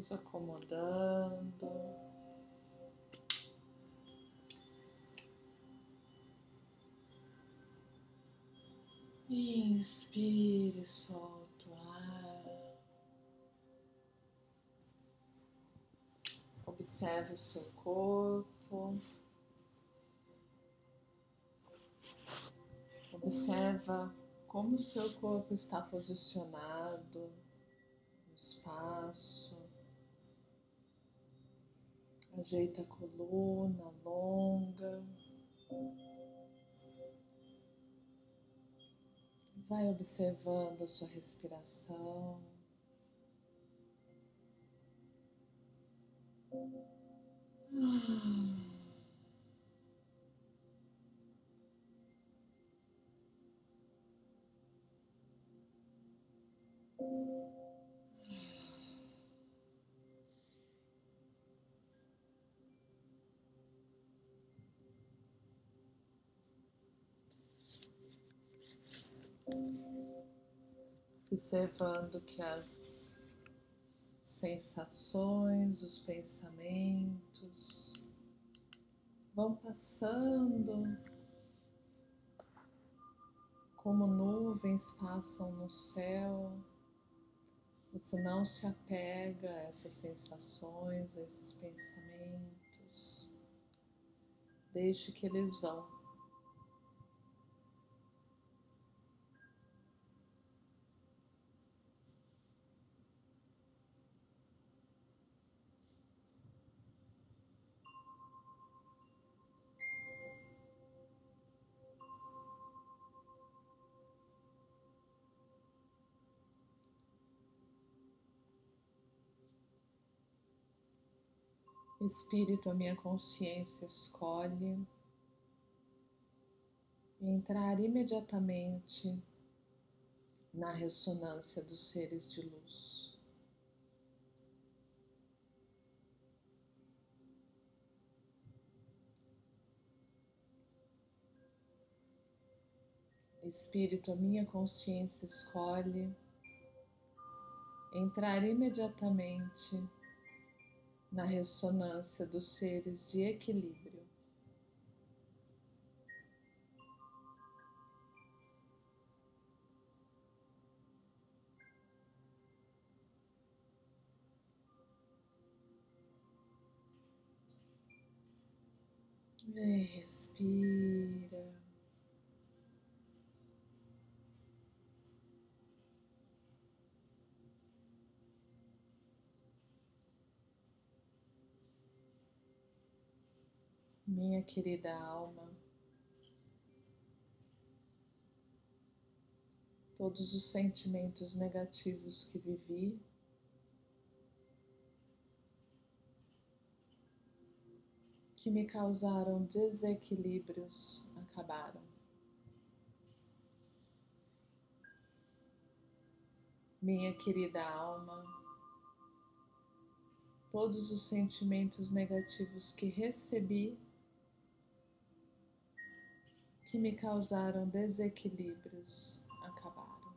nos acomodando. Inspire, solta o ar. Observe o seu corpo. Observa como o seu corpo está posicionado no espaço. Ajeita a coluna longa. Vai observando a sua respiração. Ah. Observando que as sensações, os pensamentos vão passando como nuvens passam no céu. Você não se apega a essas sensações, a esses pensamentos. Deixe que eles vão. Espírito, a minha consciência escolhe entrar imediatamente na ressonância dos seres de luz. Espírito, a minha consciência escolhe entrar imediatamente na ressonância dos seres de equilíbrio. Respira. Minha querida alma, todos os sentimentos negativos que vivi, que me causaram desequilíbrios acabaram. Minha querida alma, todos os sentimentos negativos que recebi que me causaram desequilíbrios acabaram.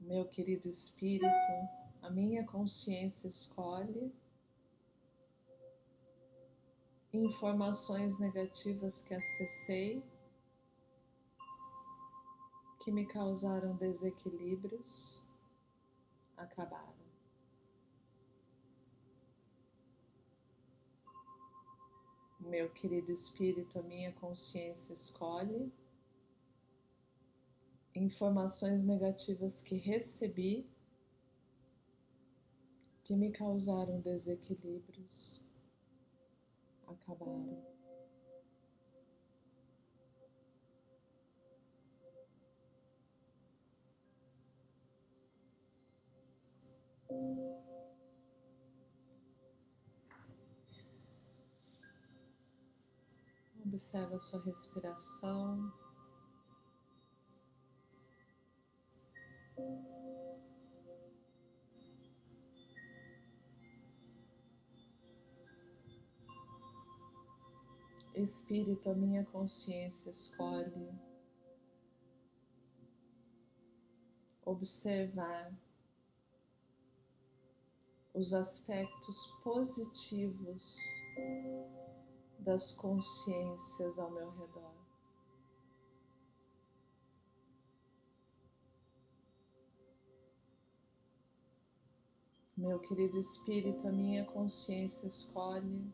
Meu querido espírito, a minha consciência escolhe informações negativas que acessei que me causaram desequilíbrios acabaram. Meu querido espírito, a minha consciência escolhe informações negativas que recebi que me causaram desequilíbrios acabaram. Observa a sua respiração. Espírito, a minha consciência escolhe observar os aspectos positivos das consciências ao meu redor. Meu querido Espírito, a minha consciência escolhe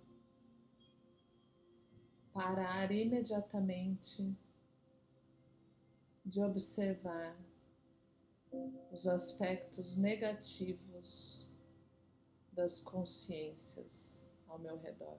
parar imediatamente de observar os aspectos negativos das consciências ao meu redor.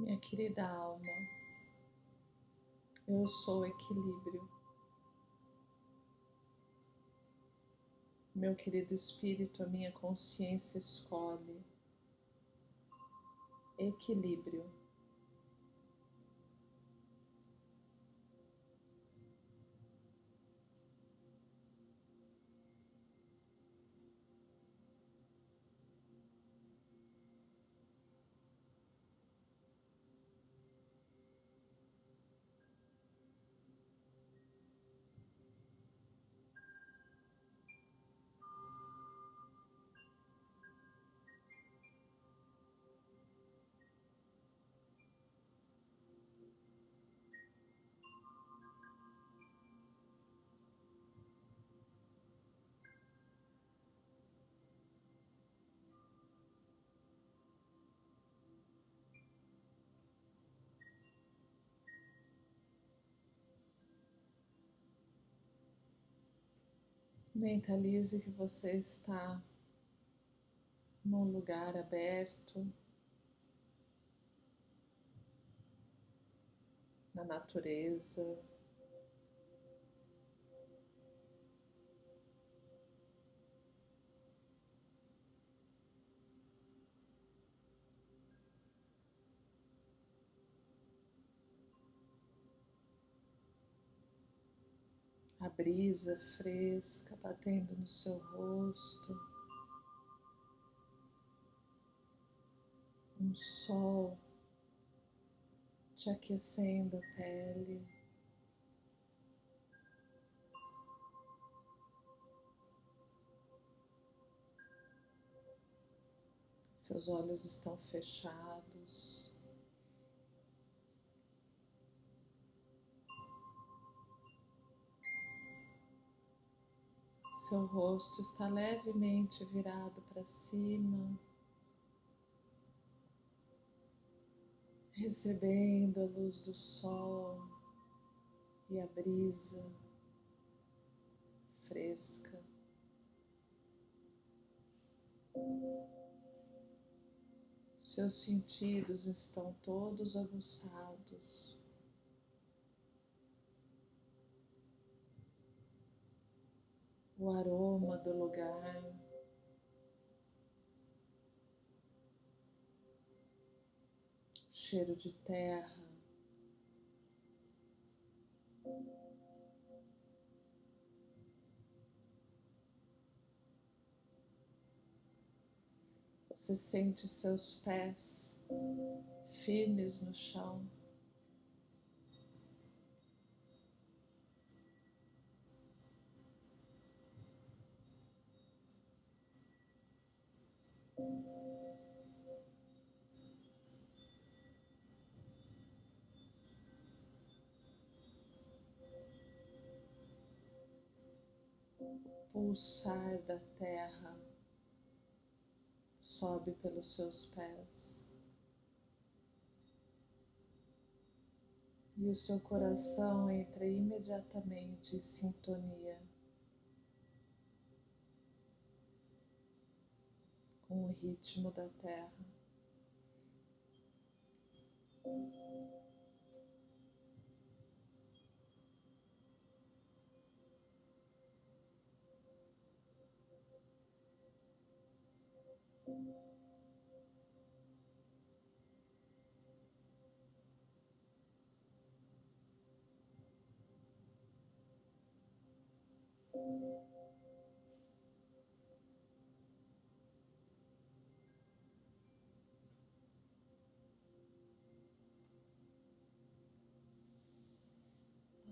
Minha querida alma, eu sou equilíbrio. Meu querido espírito, a minha consciência escolhe equilíbrio. Mentalize que você está num lugar aberto, na natureza. Brisa fresca batendo no seu rosto, um sol te aquecendo a pele. Seus olhos estão fechados. Seu rosto está levemente virado para cima, recebendo a luz do sol e a brisa fresca. Seus sentidos estão todos aguçados. O aroma do lugar. Cheiro de terra. Você sente seus pés firmes no chão. Pulsar da terra sobe pelos seus pés. E o seu coração entra imediatamente em sintonia com o ritmo da terra.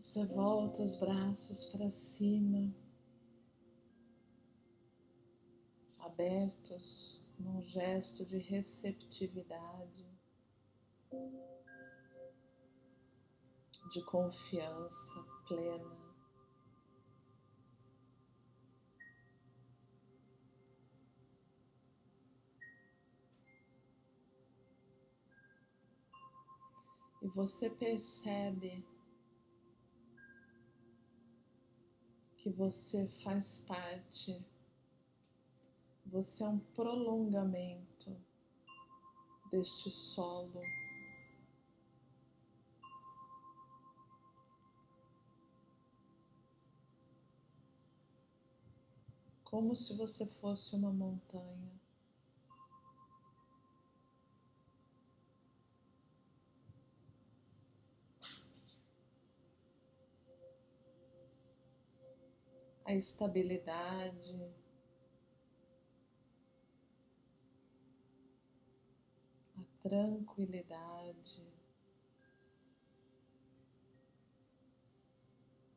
Você volta os braços para cima, abertos num gesto de receptividade, de confiança plena. E você percebe que você faz parte, você é um prolongamento deste solo. Como se você fosse uma montanha. a estabilidade, tranquilidade,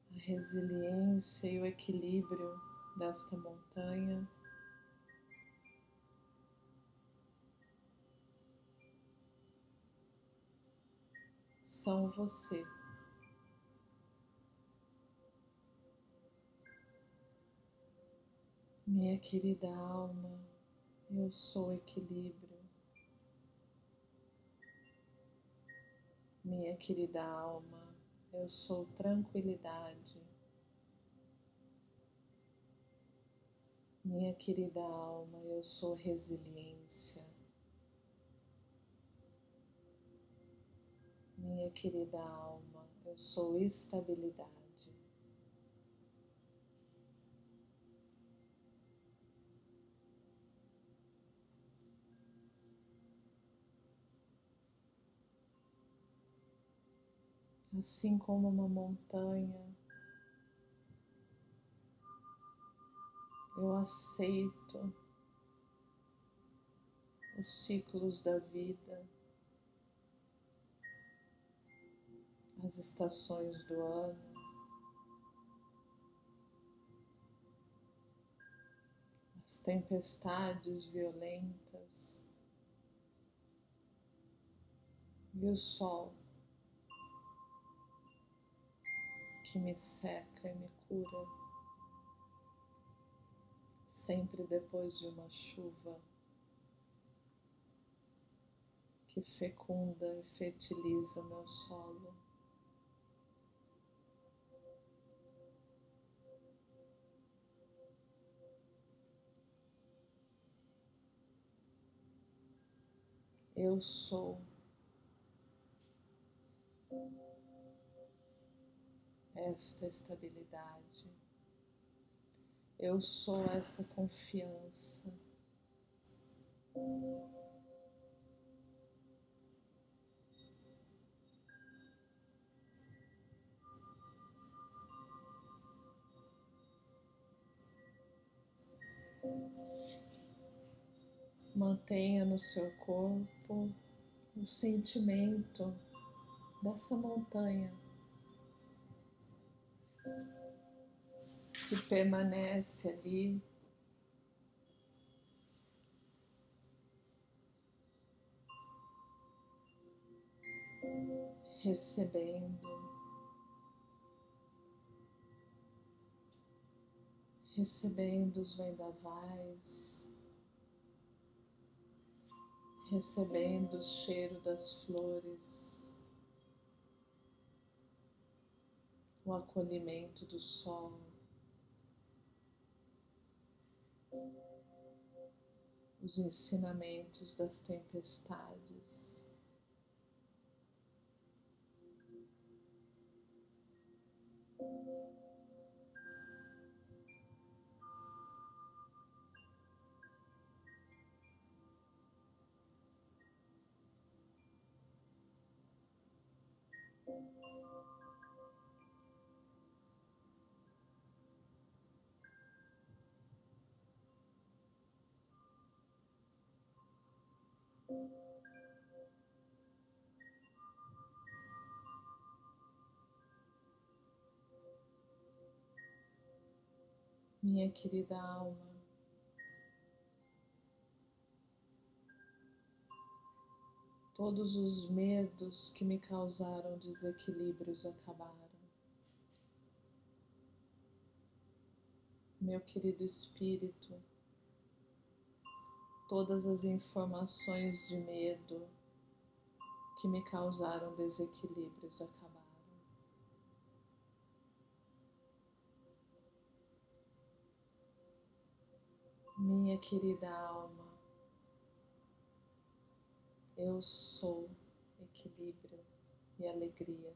a resiliência e o equilíbrio desta montanha. São você. Minha querida alma, eu sou equilíbrio. Minha querida alma, eu sou tranquilidade. Minha querida alma, eu sou resiliência. Minha querida alma, eu sou estabilidade. Assim como uma montanha. Eu aceito os ciclos da vida, as estações do ano. As tempestades violentas e o sol que me seca e me cura, sempre depois de uma chuva que fecunda e fertiliza meu solo. Eu sou esta estabilidade. Eu sou esta confiança. Mantenha no seu corpo o sentimento dessa montanha que permanece ali. Recebendo, recebendo os vendavais, recebendo o cheiro das flores, o acolhimento do sol. Os ensinamentos das tempestades. Minha querida alma, todos os medos que me causaram desequilíbrios acabaram. Meu querido espírito, todas as informações de medo que me causaram desequilíbrios acabaram. Minha querida alma, eu sou equilíbrio e alegria.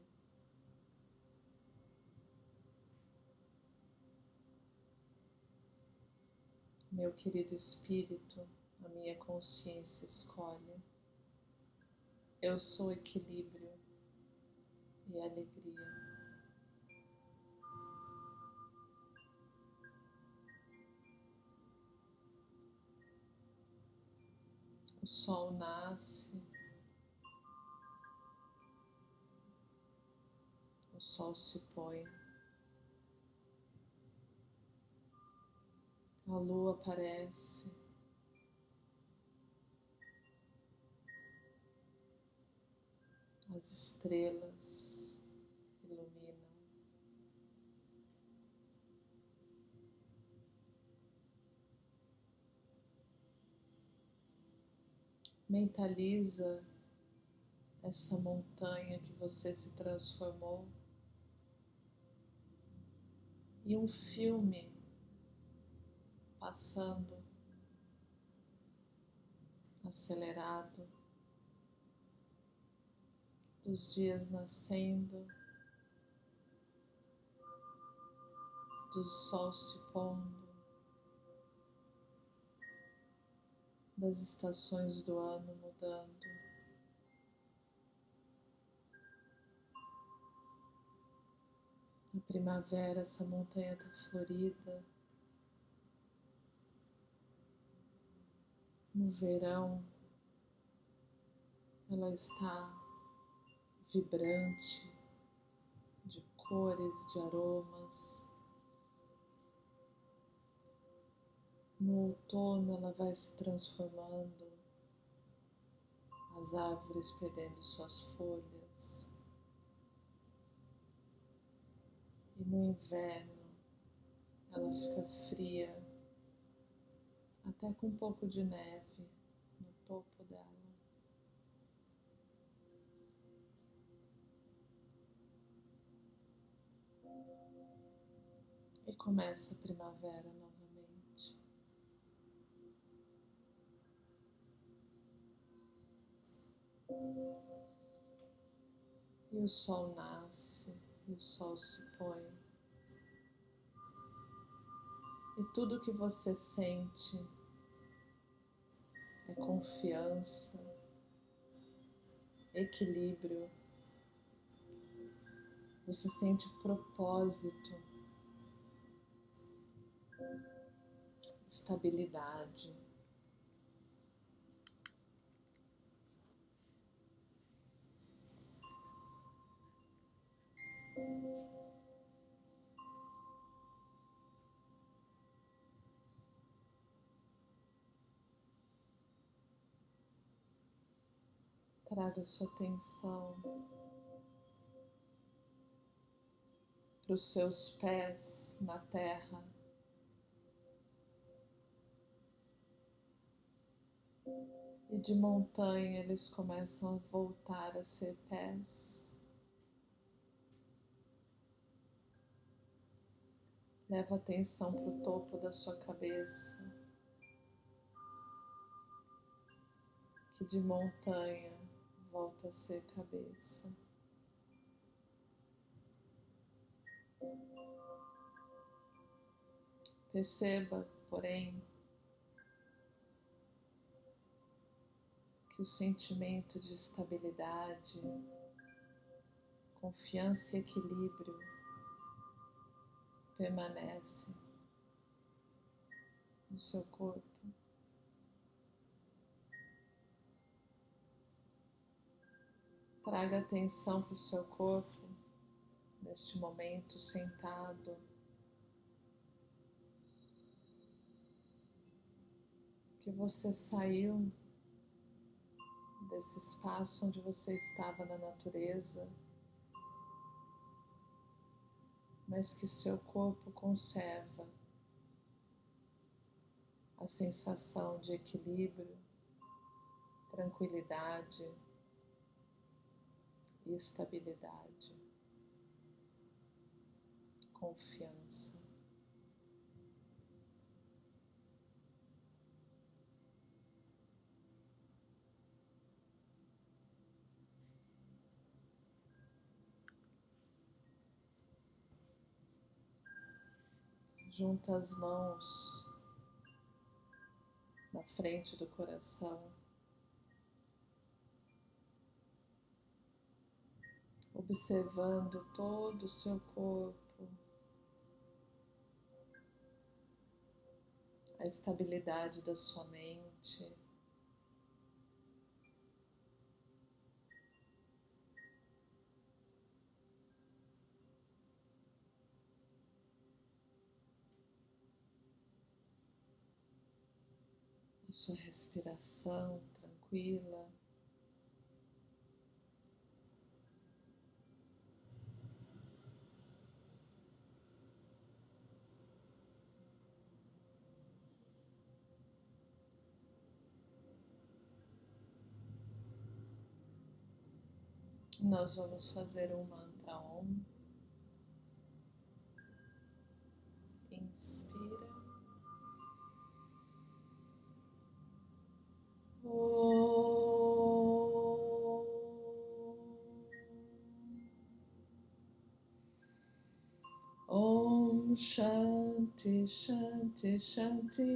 Meu querido espírito, a minha consciência escolhe. Eu sou equilíbrio e alegria. O sol nasce, o sol se põe, a lua aparece. As estrelas iluminam. Mentaliza essa montanha que você se transformou e um filme passando acelerado dos dias nascendo, do sol se pondo, das estações do ano mudando. Na primavera, essa montanha está florida. No verão, ela está vibrante, de cores, de aromas. No outono ela vai se transformando, as árvores perdendo suas folhas. E no inverno ela fica fria, até com um pouco de neve no topo dela. E começa a primavera novamente. E o sol nasce, e o sol se põe. E tudo que você sente é confiança, equilíbrio. Você sente propósito, estabilidade. Traga sua atenção para os seus pés na terra. E de montanha eles começam a voltar a ser pés. Leva atenção para o topo da sua cabeça, que de montanha volta a ser cabeça. Perceba, porém, que o sentimento de estabilidade, confiança e equilíbrio permanece no seu corpo. Traga atenção para o seu corpo neste momento sentado. Que você saiu desse espaço onde você estava na natureza, mas que seu corpo conserva a sensação de equilíbrio, tranquilidade e estabilidade, confiança. Junta as mãos na frente do coração. Observando todo o seu corpo, a estabilidade da sua mente. Sua respiração tranquila. Nós vamos fazer um mantra Om. Om Shanti Shanti Shanti.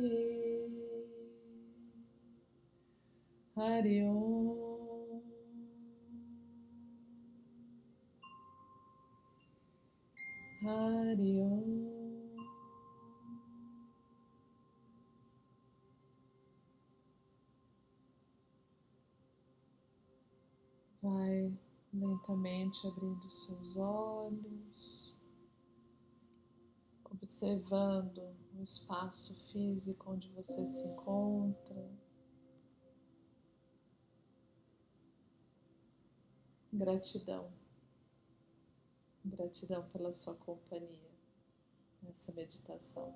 Hari Om. Hari Om lentamente abrindo seus olhos, observando o espaço físico onde você se encontra. Gratidão, gratidão pela sua companhia nessa meditação.